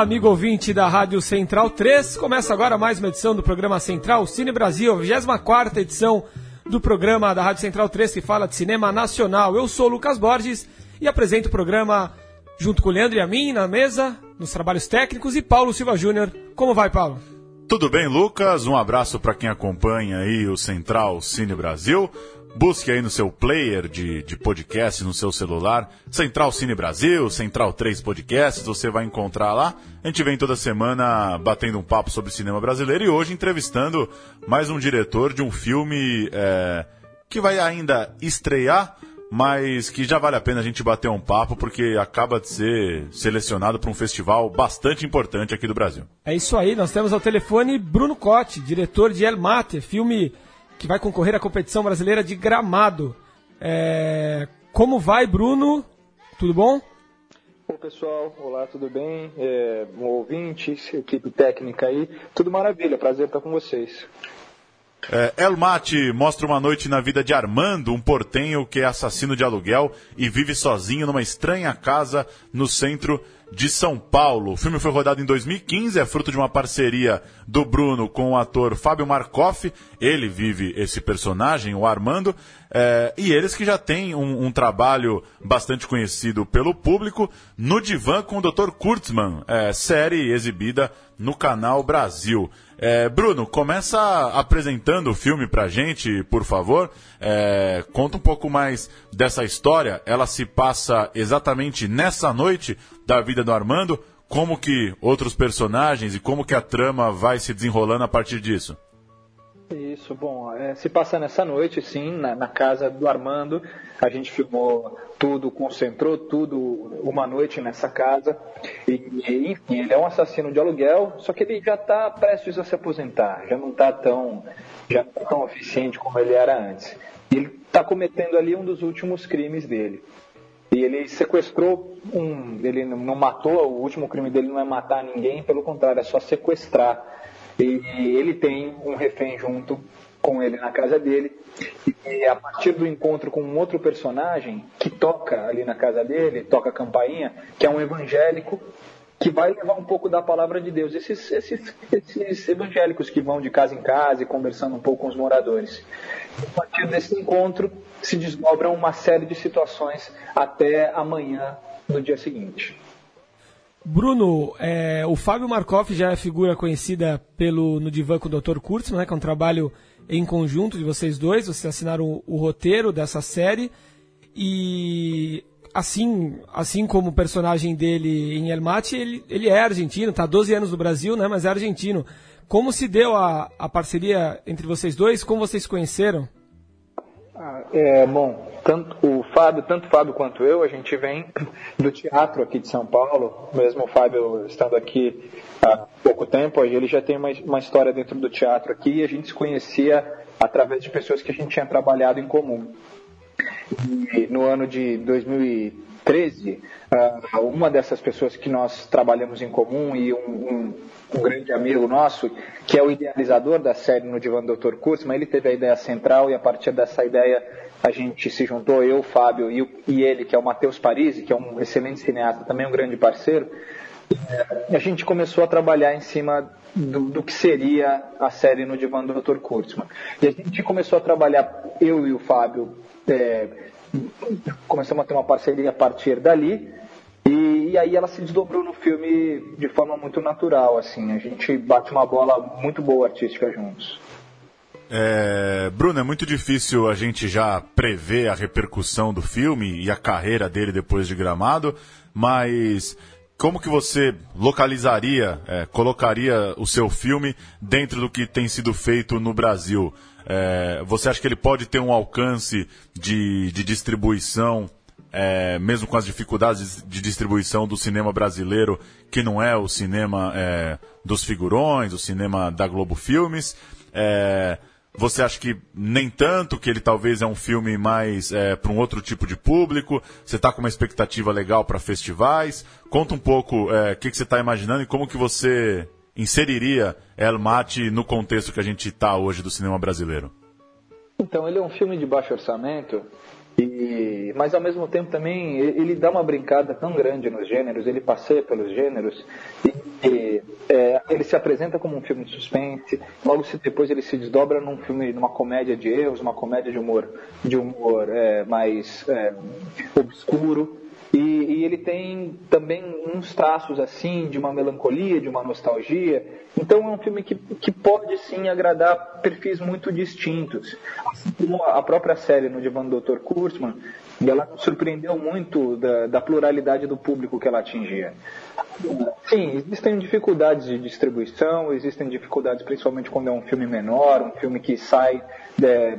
Amigo ouvinte da Rádio Central 3. Começa agora mais uma edição do programa Central Cine Brasil, a 24 edição do programa da Rádio Central 3 que fala de cinema nacional. Eu sou Lucas Borges e apresento o programa junto com o Leandro e a mim na mesa, nos trabalhos técnicos e Paulo Silva Júnior. Como vai, Paulo? Tudo bem, Lucas? Um abraço para quem acompanha aí o Central Cine Brasil. Busque aí no seu player de, de podcast, no seu celular, Central Cine Brasil, Central 3 Podcasts, você vai encontrar lá. A gente vem toda semana batendo um papo sobre cinema brasileiro e hoje entrevistando mais um diretor de um filme é, que vai ainda estrear, mas que já vale a pena a gente bater um papo porque acaba de ser selecionado para um festival bastante importante aqui do Brasil. É isso aí, nós temos ao telefone Bruno Cotti, diretor de El Mate, filme que vai concorrer à competição brasileira de gramado. É... Como vai, Bruno? Tudo bom? Oi, pessoal. Olá, tudo bem? É, um ouvinte, equipe técnica aí. Tudo maravilha, prazer estar com vocês. É, El Mate mostra uma noite na vida de Armando, um portenho que é assassino de aluguel e vive sozinho numa estranha casa no centro de São Paulo. O filme foi rodado em 2015, é fruto de uma parceria do Bruno com o ator Fábio Markoff. Ele vive esse personagem, o Armando, é, e eles que já têm um, um, trabalho bastante conhecido pelo público no Divã com o Dr. Kurtzman, é, série exibida no canal Brasil. É, Bruno, começa apresentando o filme pra gente, por favor. É, conta um pouco mais dessa história. Ela se passa exatamente nessa noite da vida do Armando. Como que outros personagens e como que a trama vai se desenrolando a partir disso? Isso, bom, é, se passa nessa noite, sim, na, na, casa do Armando. A gente filmou tudo, concentrou tudo uma noite nessa casa. E, enfim, ele é um assassino de aluguel, só que ele já está prestes a se aposentar, já não está tão, já tá tão eficiente como ele era antes. Ele está cometendo ali um dos últimos crimes dele. E ele sequestrou um. Ele não matou, o último crime dele não é matar ninguém, pelo contrário, é só sequestrar e ele tem um refém junto com ele na casa dele. E a partir do encontro com um outro personagem que toca ali na casa dele, toca a campainha, que é um evangélico que vai levar um pouco da palavra de Deus. Esses, esses, esses evangélicos que vão de casa em casa e conversando um pouco com os moradores. A partir desse encontro se desdobram uma série de situações até amanhã, no dia seguinte. Bruno, é, o Fábio Markoff já é figura conhecida pelo no Divã com o Dr. Kurtzman, né, que é um trabalho em conjunto de vocês dois. Vocês assinaram o, o roteiro dessa série. E assim, assim como o personagem dele em El Mate, ele, ele é argentino, está há 12 anos no Brasil, né, mas é argentino. Como se deu a, a parceria entre vocês dois? Como vocês se conheceram? Ah, é, bom, tanto o Fábio, tanto o Fábio quanto eu, a gente vem do teatro aqui de São Paulo, mesmo o Fábio estando aqui há pouco tempo, ele já tem uma, uma história dentro do teatro aqui e a gente se conhecia através de pessoas que a gente tinha trabalhado em comum. E no ano de 2013, 13, ah, uma dessas pessoas que nós trabalhamos em comum e um, um, um grande amigo nosso, que é o idealizador da série no Divan Doutor Kussman, ele teve a ideia central e a partir dessa ideia a gente se juntou, eu, Fábio e, e ele, que é o Matheus Parisi, que é um excelente cineasta, também um grande parceiro, eh, a gente começou a trabalhar em cima do, do que seria a série no Divan do Dr. Kurtzman. E a gente começou a trabalhar, eu e o Fábio, é, começamos a ter uma parceria a partir dali, e, e, aí ela se desdobrou no filme de forma muito natural, assim. A gente bate uma bola muito boa artística juntos. É, Bruno, é muito difícil a gente já prever a repercussão do filme e a carreira dele depois de Gramado, mas como que você localizaria, é, colocaria o seu filme dentro do que tem sido feito no Brasil? É, você acha que ele pode ter um alcance de, de distribuição é, mesmo com as dificuldades de distribuição do cinema brasileiro, que não é o cinema é, dos figurões, o cinema da Globo Filmes. É, você acha que nem tanto, que ele talvez é um filme mais é, para um outro tipo de público? Você está com uma expectativa legal para festivais? Conta um pouco é, o que, que você está imaginando e como que você inseriria El Mate no contexto que a gente está hoje do cinema brasileiro? Então, ele é um filme de baixo orçamento, e, mas ao mesmo tempo também ele dá uma brincada tão grande nos gêneros, ele passeia pelos gêneros e, e é, ele se apresenta como um filme de suspense, logo depois ele se desdobra num filme, numa comédia de erros, uma comédia de humor, de humor é, mais é, obscuro. E, e, ele tem também uns traços assim de uma melancolia, de uma nostalgia. Então é um filme que, que pode sim agradar perfis muito distintos. Assim como a própria série no Divã do Dr. Kurtzman, ela surpreendeu muito da, da pluralidade do público que ela atingia. Sim, existem dificuldades de distribuição, existem dificuldades principalmente quando é um filme menor, um filme que sai é,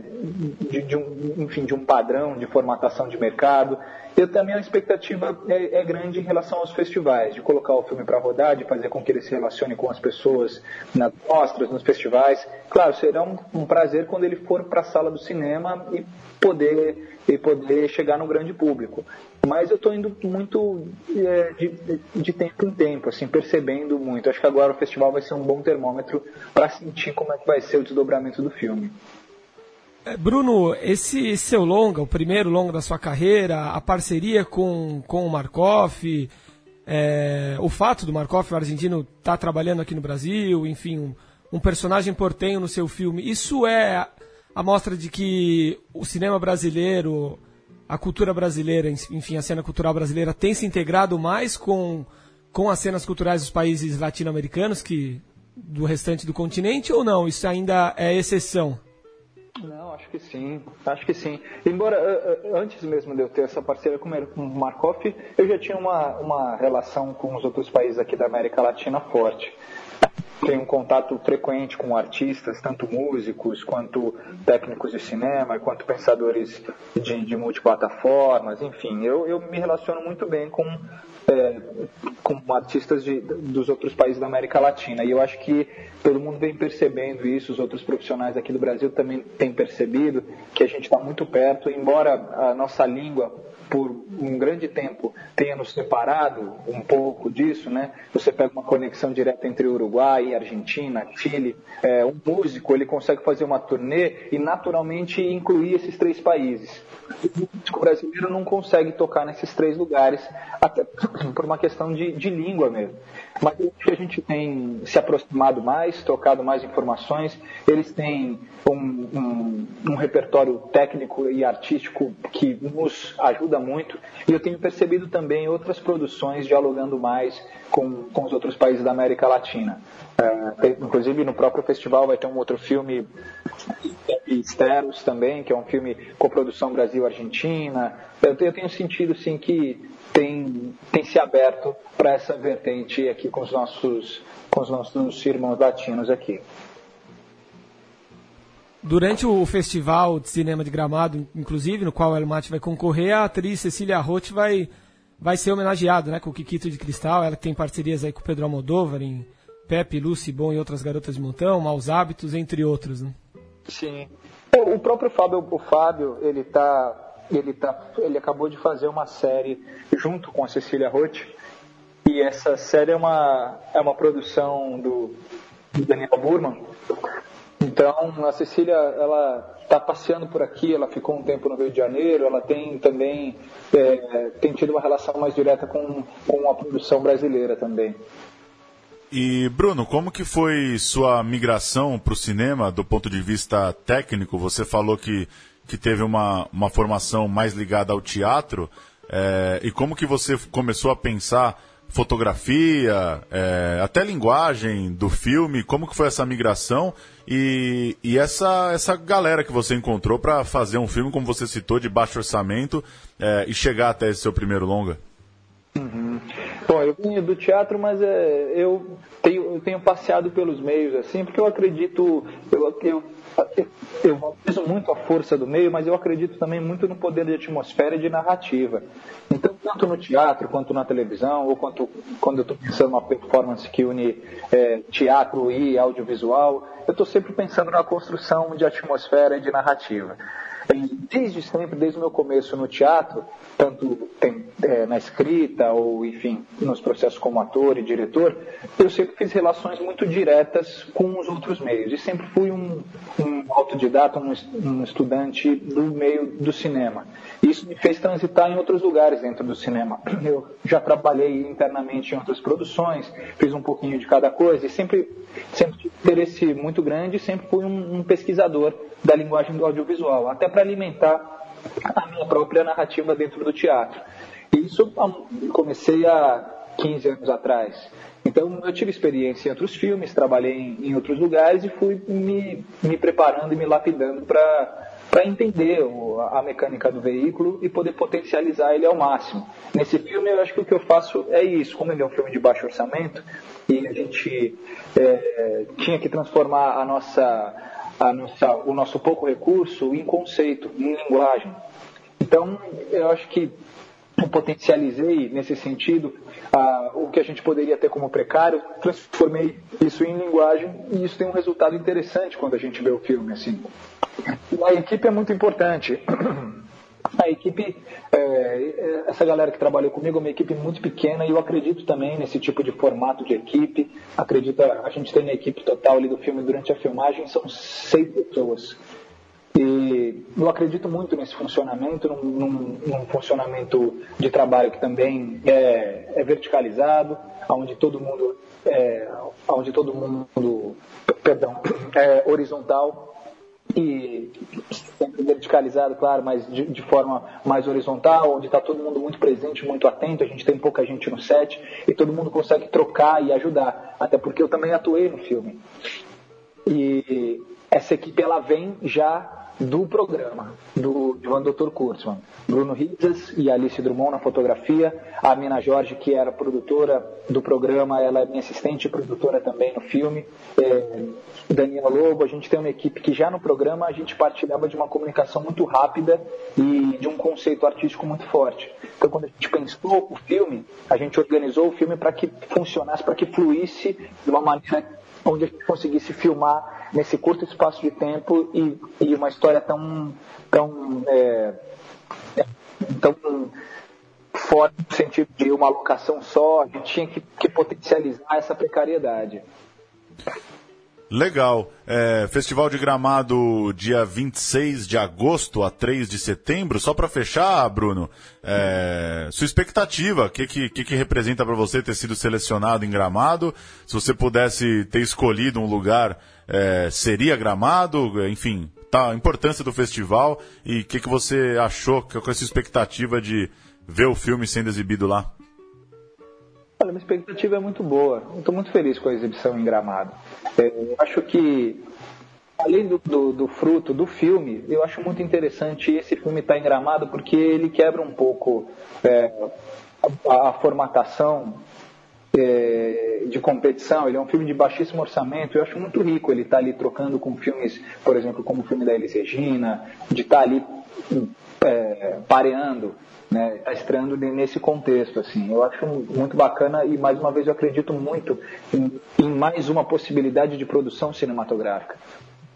de, de, um, enfim, de um padrão de formatação de mercado. Eu também a expectativa é, é, grande em relação aos festivais, de colocar o filme para rodar, de fazer com que ele se relacione com as pessoas nas mostras, nos festivais. Claro, será um, um prazer quando ele for para a sala do cinema e poder, e poder chegar no grande público. Mas eu estou indo muito é, de, de, tempo em tempo, assim, percebendo muito. Acho que agora o festival vai ser um bom termômetro para sentir como é que vai ser o desdobramento do filme. É, Bruno, esse seu longa, o primeiro longa da sua carreira, a parceria com, com o Markov, é, o fato do Markov, o argentino, estar tá trabalhando aqui no Brasil, enfim, um, um, personagem portenho no seu filme, isso é a mostra de que o cinema brasileiro, a cultura brasileira, enfim, a cena cultural brasileira tem se integrado mais com, com as cenas culturais dos países latino-americanos que do restante do continente ou não? Isso ainda é exceção? Que sim, acho que sim. Embora antes mesmo de eu ter essa parceria com o Markov, eu já tinha uma, uma relação com os outros países aqui da América Latina forte. Tenho um contato frequente com artistas, tanto músicos, quanto técnicos de cinema, quanto pensadores de, de multiplataformas, enfim. Eu, eu me relaciono muito bem com é, com artistas de, dos outros países da América Latina. E eu acho que todo mundo vem percebendo isso, os outros profissionais aqui do Brasil também têm percebido que a gente está muito perto, embora a nossa língua por um grande tempo tenha nos separado um pouco disso, né? Você pega uma conexão direta entre Uruguai, Argentina, Chile. É, um músico ele consegue fazer uma turnê e naturalmente incluir esses três países. O brasileiro não consegue tocar nesses três lugares, até por uma questão de, de língua mesmo. Mas a gente tem se aproximado mais, trocado mais informações. Eles têm um, um, um repertório técnico e artístico que nos ajuda muito. E eu tenho percebido também outras produções dialogando mais com, com os outros países da América Latina. É, inclusive no próprio festival vai ter um outro filme Esteros também, que é um filme com produção Brasil-Argentina. Eu, eu tenho sentido sim que tem, tem se aberto para essa vertente aqui com os nossos com os nossos irmãos latinos aqui. Durante o Festival de Cinema de Gramado, inclusive, no qual o Elmate vai concorrer, a atriz Cecília Roth vai, vai ser homenageada né, com o Kikito de Cristal. Ela tem parcerias aí com o Pedro Almodóvar em Pepe, Lucy Bom e outras garotas de montão, Maus Hábitos, entre outros. Né? Sim. O próprio Fábio, o Fábio, ele tá, ele tá, ele acabou de fazer uma série junto com a Cecília Roth. E essa série é uma, é uma produção do, do Daniel Burman. Então, a Cecília, ela está passeando por aqui, ela ficou um tempo no Rio de Janeiro, ela tem também é, tem tido uma relação mais direta com, com a produção brasileira também. E Bruno, como que foi sua migração para o cinema do ponto de vista técnico? Você falou que, que teve uma, uma formação mais ligada ao teatro. É, e como que você começou a pensar fotografia, é, até linguagem do filme? Como que foi essa migração e, e essa, essa galera que você encontrou para fazer um filme, como você citou, de baixo orçamento é, e chegar até esse seu primeiro longa? Uhum. Bom, eu vim do teatro, mas é, eu, tenho, eu tenho passeado pelos meios, assim, porque eu acredito, eu, eu, eu valorizo muito a força do meio, mas eu acredito também muito no poder de atmosfera e de narrativa. Então, tanto no teatro, quanto na televisão, ou quanto, quando eu estou pensando numa performance que une é, teatro e audiovisual, eu estou sempre pensando na construção de atmosfera e de narrativa. Desde sempre, desde o meu começo no teatro, tanto tem, é, na escrita ou, enfim, nos processos como ator e diretor, eu sempre fiz relações muito diretas com os outros meios. E sempre fui um, um autodidata, um, estudante do meio do cinema. Isso me fez transitar em outros lugares dentro do cinema. Eu já trabalhei internamente em outras produções, fiz um pouquinho de cada coisa e sempre, sempre tive interesse muito grande, sempre fui um, um pesquisador da linguagem do audiovisual, até para alimentar a minha própria narrativa dentro do teatro. E isso comecei há 15 anos atrás. Então eu tive experiência em outros filmes, trabalhei em, outros lugares e fui me, me preparando e me lapidando para entender o, a mecânica do veículo e poder potencializar ele ao máximo. Nesse filme, eu acho que o que eu faço é isso. Como ele é um filme de baixo orçamento e a gente é, tinha que transformar a nossa nossa, o nosso pouco recurso em conceito, em linguagem. Então, eu acho que potencializei nesse sentido o que a gente poderia ter como precário, transformei isso em linguagem e isso tem um resultado interessante quando a gente vê o filme assim. A equipe é muito importante. A equipe, é, é, essa galera que trabalhou comigo é uma equipe muito pequena e eu acredito também nesse tipo de formato de equipe. Acredito, a gente tem na equipe total ali do filme durante a filmagem, são seis pessoas. E eu acredito muito nesse funcionamento, num, num, num funcionamento de trabalho que também é, é verticalizado, onde todo mundo, é, onde todo mundo, perdão, é horizontal e sempre verticalizado, claro, mas de, de forma mais horizontal, onde está todo mundo muito presente, muito atento, a gente tem pouca gente no set e todo mundo consegue trocar e ajudar, até porque eu também atuei no filme. E essa equipe ela vem já do programa, do João Dr. Kurtzman. Bruno Rizas e Alice Drummond na fotografia, a Mina Jorge, que era produtora do programa, ela é minha assistente e produtora também no filme. É, Daniel Lobo, a gente tem uma equipe que já no programa a gente partilhava de uma comunicação muito rápida e de um conceito artístico muito forte. Então, quando a gente pensou o filme, a gente organizou o filme para que funcionasse, para que fluísse de uma maneira onde a gente conseguisse filmar nesse curto espaço de tempo e, e uma história tão, tão, é, tão fora no sentido de uma locação só, a gente tinha que, que potencializar essa precariedade. Legal. É, Festival de Gramado, dia 26 de agosto a 3 de setembro. Só para fechar, Bruno, é, sua expectativa, o que, que, que, representa para você ter sido selecionado em Gramado? Se você pudesse ter escolhido um lugar, é, seria Gramado? Enfim, tá, a importância do festival e o que, que você achou com essa expectativa de ver o filme sendo exibido lá? Olha, minha expectativa é muito boa. Estou muito feliz com a exibição em Gramado. É, eu acho que, além do, do, do, fruto do filme, eu acho muito interessante esse filme estar tá em Gramado porque ele quebra um pouco é, a, a, formatação é, de competição. Ele é um filme de baixíssimo orçamento. Eu acho muito rico ele estar tá ali trocando com filmes, por exemplo, como o filme da Elis Regina, de estar tá ali é, pareando né, tá estreando nesse contexto, assim. Eu acho muito bacana e, mais uma vez, eu acredito muito em, em mais uma possibilidade de produção cinematográfica.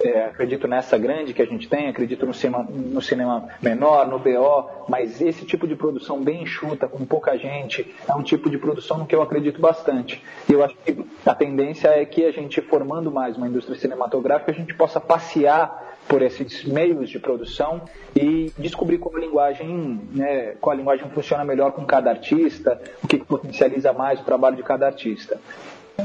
É, acredito nessa grande que a gente tem, acredito no cinema, no cinema menor, no BO, mas esse tipo de produção bem enxuta, com pouca gente, é um tipo de produção no que eu acredito bastante. E eu acho que a tendência é que a gente, formando mais uma indústria cinematográfica, a gente possa passear por esses meios de produção e descobrir como a linguagem, né, qual a linguagem funciona melhor com cada artista, o que potencializa mais o trabalho de cada artista.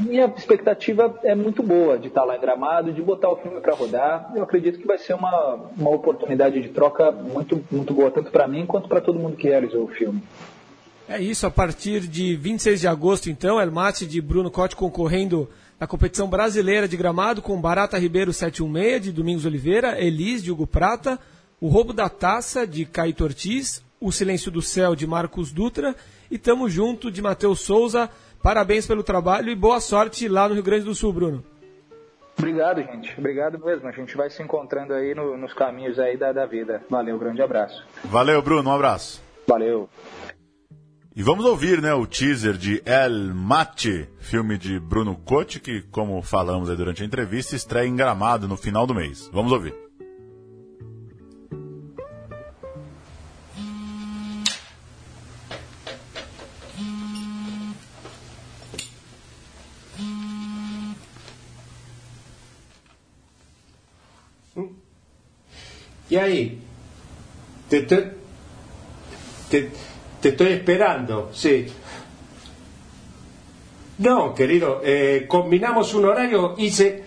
Minha expectativa é muito boa de estar lá em Gramado, de botar o filme para rodar. Eu acredito que vai ser uma, uma oportunidade de troca muito, muito boa, tanto para mim quanto para todo mundo que realizou o filme. É isso, a partir de 26 de agosto, então, El Mate de Bruno Cote concorrendo na competição brasileira de gramado com Barata Ribeiro 716 de Domingos Oliveira, Elis de Hugo Prata, o Roubo da Taça de Caio Ortiz, o Silêncio do Céu de Marcos Dutra e Tamo Junto de Matheus Souza. Parabéns pelo trabalho e boa sorte lá no Rio Grande do Sul, Bruno. Obrigado, gente. Obrigado mesmo. A gente vai se encontrando aí no, nos caminhos aí da, da vida. Valeu, grande abraço. Valeu, Bruno. Um abraço. Valeu. E vamos ouvir né, o teaser de El Mate, filme de Bruno Cotti, que, como falamos durante a entrevista, estreia em Gramado no final do mês. Vamos ouvir. ¿Y ahí? Te estoy, te, te estoy esperando, sí. No, querido, eh, combinamos un horario, hice,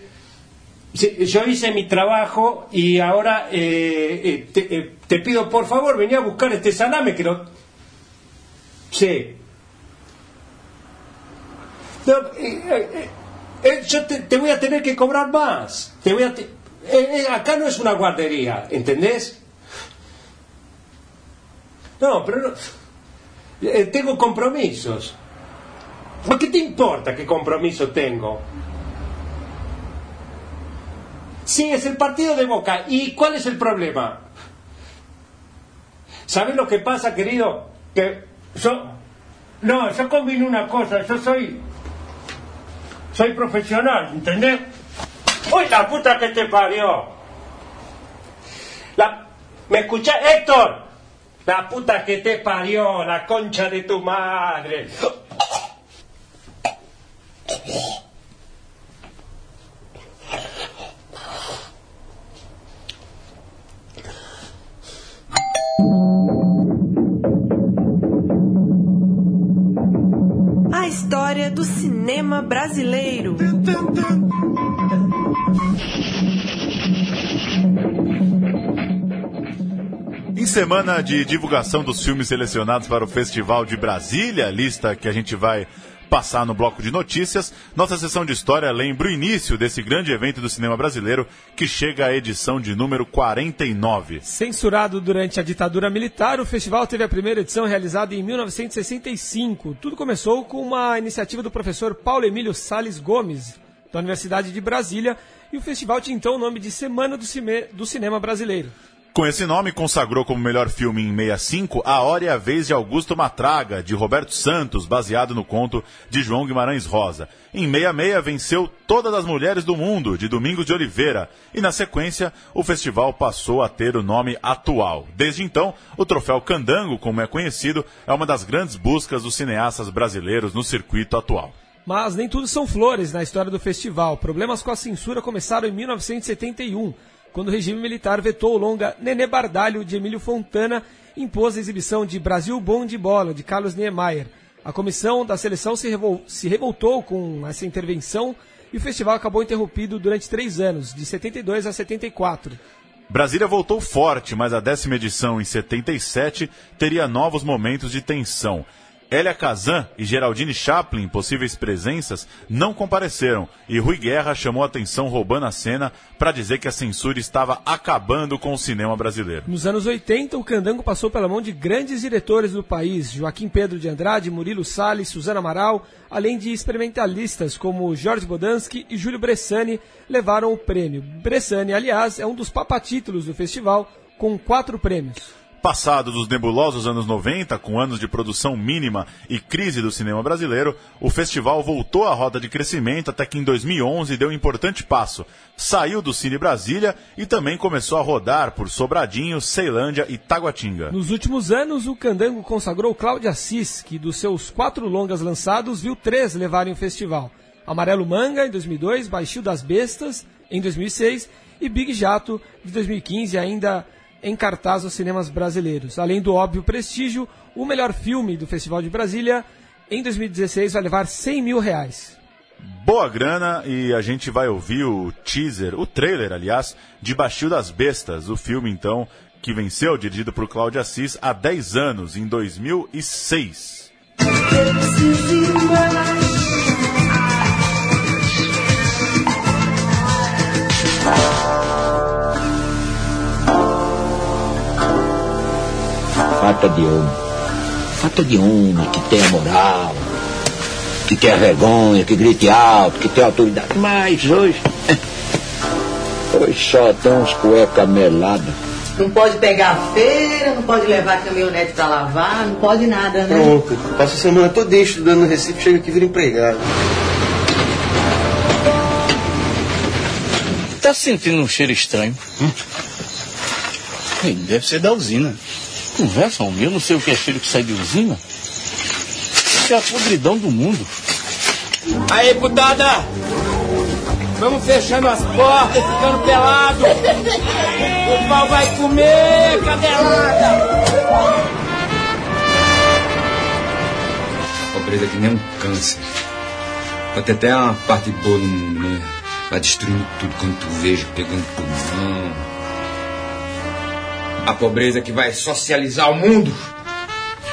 yo hice mi trabajo y ahora eh, eh, te, pido por favor, vení a buscar este salame que no... Sí. Yo te, voy a tener que cobrar más. Te voy a eh, eh, acá no es una guardería, ¿entendés? No, pero no. eh, tengo compromisos. ¿Por qué te importa qué compromiso tengo? Sí, es el partido de Boca. ¿Y cuál es el problema? ¿Sabes lo que pasa, querido? Que yo... No, yo combino una cosa. Yo soy... Soy profesional, ¿entendés? ¡Uy, la puta que te parió! La... ¿Me escuchás, Héctor? La puta que te parió, la concha de tu madre. A história do cinema brasileiro. Semana de divulgação dos filmes selecionados para o Festival de Brasília, lista que a gente vai passar no bloco de notícias, nossa sessão de história lembra o início desse grande evento do cinema brasileiro que chega à edição de número 49. Censurado durante a ditadura militar, o festival teve a primeira edição realizada em 1965. Tudo começou com uma iniciativa do professor Paulo Emílio Sales Gomes, da Universidade de Brasília, e o festival tinha então o nome de Semana do, Cime- do Cinema Brasileiro. Com esse nome, consagrou como melhor filme em 65 A Hora e a Vez de Augusto Matraga, de Roberto Santos, baseado no conto de João Guimarães Rosa. Em 66, venceu Todas as Mulheres do Mundo, de Domingos de Oliveira. E na sequência, o festival passou a ter o nome atual. Desde então, o troféu Candango, como é conhecido, é uma das grandes buscas dos cineastas brasileiros no circuito atual. Mas nem tudo são flores na história do festival. Problemas com a censura começaram em 1971, quando o regime militar vetou o longa Nenê Bardalho de Emílio Fontana impôs a exibição de Brasil Bom de Bola, de Carlos Niemeyer. A comissão da seleção se, revol- se revoltou com essa intervenção e o festival acabou interrompido durante três anos, de 72 a 74. Brasília voltou forte, mas a décima edição, em 77, teria novos momentos de tensão. Elia Kazan e Geraldine Chaplin, possíveis presenças, não compareceram e Rui Guerra chamou a atenção roubando a cena para dizer que a censura estava acabando com o cinema brasileiro. Nos anos 80, o Candango passou pela mão de grandes diretores do país, Joaquim Pedro de Andrade, Murilo Salles, Suzana Amaral, além de experimentalistas como Jorge Bodansky e Júlio Bressani levaram o prêmio. Bressani, aliás, é um dos papatítulos do festival, com quatro prêmios. Passado dos nebulosos anos 90, com anos de produção mínima e crise do cinema brasileiro, o festival voltou à roda de crescimento até que em 2011 deu um importante passo. Saiu do Cine Brasília e também começou a rodar por Sobradinho, Ceilândia e Taguatinga. Nos últimos anos, o Candango consagrou Cláudio Assis, que dos seus quatro longas lançados, viu três levarem o festival. Amarelo Manga, em 2002, Baixio das Bestas, em 2006, e Big Jato, de 2015, ainda em cartaz aos cinemas brasileiros. Além do óbvio prestígio, o melhor filme do Festival de Brasília, em 2016, vai levar 100 mil reais. Boa grana e a gente vai ouvir o teaser, o trailer, aliás, de Baixio das Bestas, o filme então que venceu, dirigido por Cláudio Assis há 10 anos, em 2006. Falta de homem. Falta de homem que tenha moral, que tenha vergonha, que grite alto, que tenha autoridade. Mas hoje. Hoje só tem uns cueca melada. Não pode pegar a feira, não pode levar a caminhonete pra lavar, não pode nada, né? Pronto, passa a semana toda estudando no Recife, chega aqui e vira empregado. Tá sentindo um cheiro estranho? Hum? Deve ser da usina. Conversa, homem. Eu não sei o que é cheiro que sai de usina. Isso é a podridão do mundo. Aí, putada! Vamos fechando as portas, ficando pelado! O pau vai comer, cadelada! Pobreza é que nem um câncer. Pode ter até uma parte boa no mundo, né? Vai destruindo tudo quando tu vejo, pegando pulmão. A pobreza que vai socializar o mundo.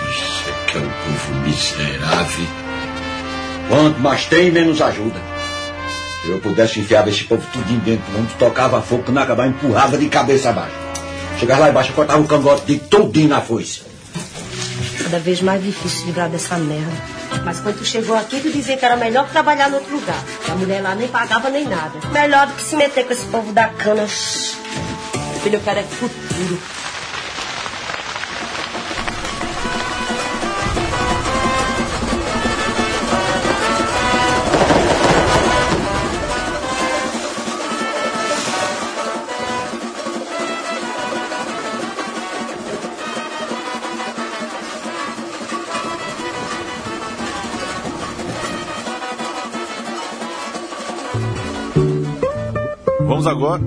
Isso é que é um povo miserável. Quanto mais tem, menos ajuda. Se eu pudesse enfiar esse povo tudo dentro, onde tocava fogo, quando acabar, empurrava de cabeça abaixo. Chegava lá embaixo, cortava o cangote de todinho na foice. Cada vez mais difícil livrar dessa merda. Mas quando tu chegou aqui, tu dizia que era melhor que trabalhar no outro lugar. A mulher lá nem pagava nem nada. Melhor do que se meter com esse povo da cana. Filho, eu quero é futuro. Vamos agora.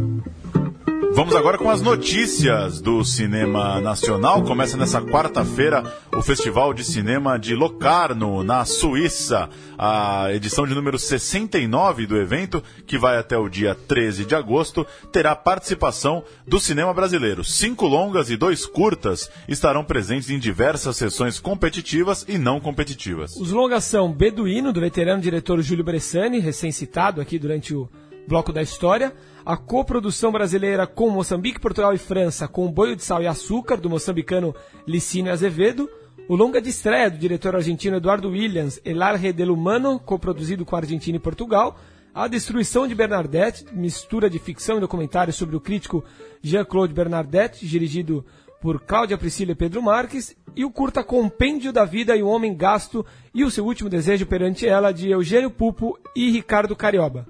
Vamos agora com as notícias do cinema nacional. Começa nessa quarta-feira o Festival de Cinema de Locarno, na Suíça. A edição de número 69 do evento, que vai até o dia 13 de agosto, terá participação do cinema brasileiro. Cinco longas e dois curtas estarão presentes em diversas sessões competitivas e não competitivas. Os longas são Beduíno, do veterano diretor Júlio Bressani, recém-citado aqui durante o bloco da história, a coprodução brasileira com Moçambique, Portugal e França, com Boio de Sal e Açúcar, do moçambicano Licínio Azevedo, o longa de estreia do diretor argentino Eduardo Williams, El Arre del Humano, coproduzido com a Argentina e Portugal, A Destruição de Bernadette, mistura de ficção e documentário sobre o crítico Jean-Claude Bernadette, dirigido por Cláudia Priscila e Pedro Marques, e o curta Compêndio da Vida e o Homem Gasto e o seu último desejo perante ela, de Eugênio Pupo e Ricardo Carioba.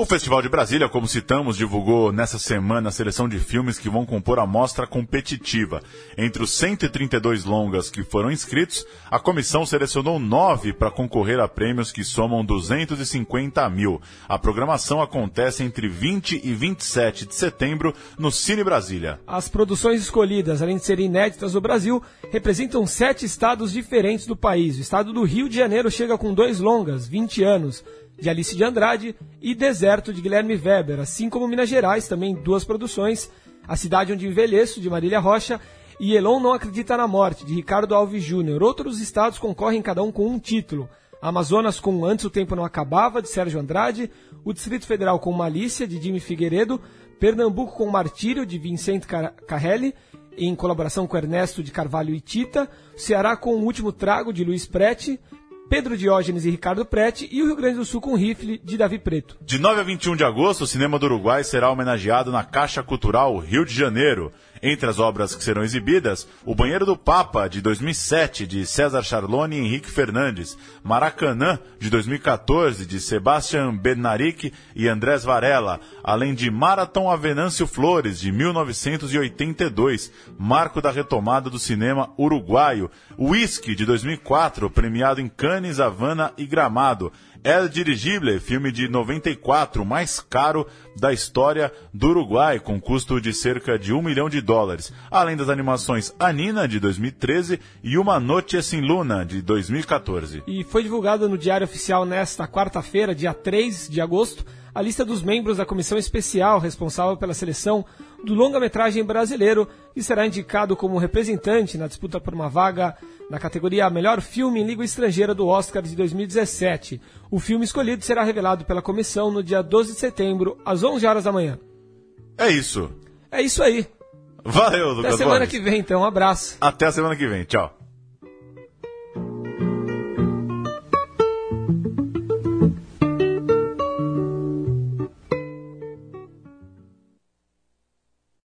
O Festival de Brasília, como citamos, divulgou nessa semana a seleção de filmes que vão compor a mostra competitiva. Entre os 132 longas que foram inscritos, a comissão selecionou nove para concorrer a prêmios que somam 250 mil. A programação acontece entre 20 e 27 de setembro no Cine Brasília. As produções escolhidas, além de serem inéditas no Brasil, representam sete estados diferentes do país. O estado do Rio de Janeiro chega com dois longas, 20 anos de Alice de Andrade, e Deserto, de Guilherme Weber, assim como Minas Gerais, também duas produções, A Cidade Onde Envelheço, de Marília Rocha, e Elon Não Acredita na Morte, de Ricardo Alves Júnior. Outros estados concorrem cada um com um título. Amazonas com Antes o Tempo Não Acabava, de Sérgio Andrade, o Distrito Federal com Malícia, de Jimmy Figueiredo, Pernambuco com Martírio, de Vicente Carrelli, em colaboração com Ernesto de Carvalho e Tita, Ceará com O Último Trago, de Luiz Prete, Pedro Diógenes e Ricardo Prete, e o Rio Grande do Sul com Rifle, de Davi Preto. De 9 a 21 de agosto, o Cinema do Uruguai será homenageado na Caixa Cultural Rio de Janeiro. Entre as obras que serão exibidas, O Banheiro do Papa, de 2007, de César Charlone e Henrique Fernandes, Maracanã, de 2014, de Sebastian Bednarik e Andrés Varela, além de Marathon Avenâncio Flores, de 1982, marco da retomada do cinema uruguaio, Whisky, de 2004, premiado em Cannes, Havana e Gramado, El Dirigible, filme de 94, mais caro da história do Uruguai, com custo de cerca de um milhão de dólares, além das animações Anina, de 2013, e Uma Noite Sem Luna, de 2014. E foi divulgado no Diário Oficial nesta quarta-feira, dia 3 de agosto, a lista dos membros da comissão especial responsável pela seleção do longa-metragem brasileiro, que será indicado como representante na disputa por uma vaga na categoria Melhor Filme em Língua Estrangeira do Oscar de 2017. O filme escolhido será revelado pela comissão no dia 12 de setembro, às 11 horas da manhã. É isso. É isso aí. Valeu, Lucas Até semana que vem, então. Um abraço. Até a semana que vem. Tchau.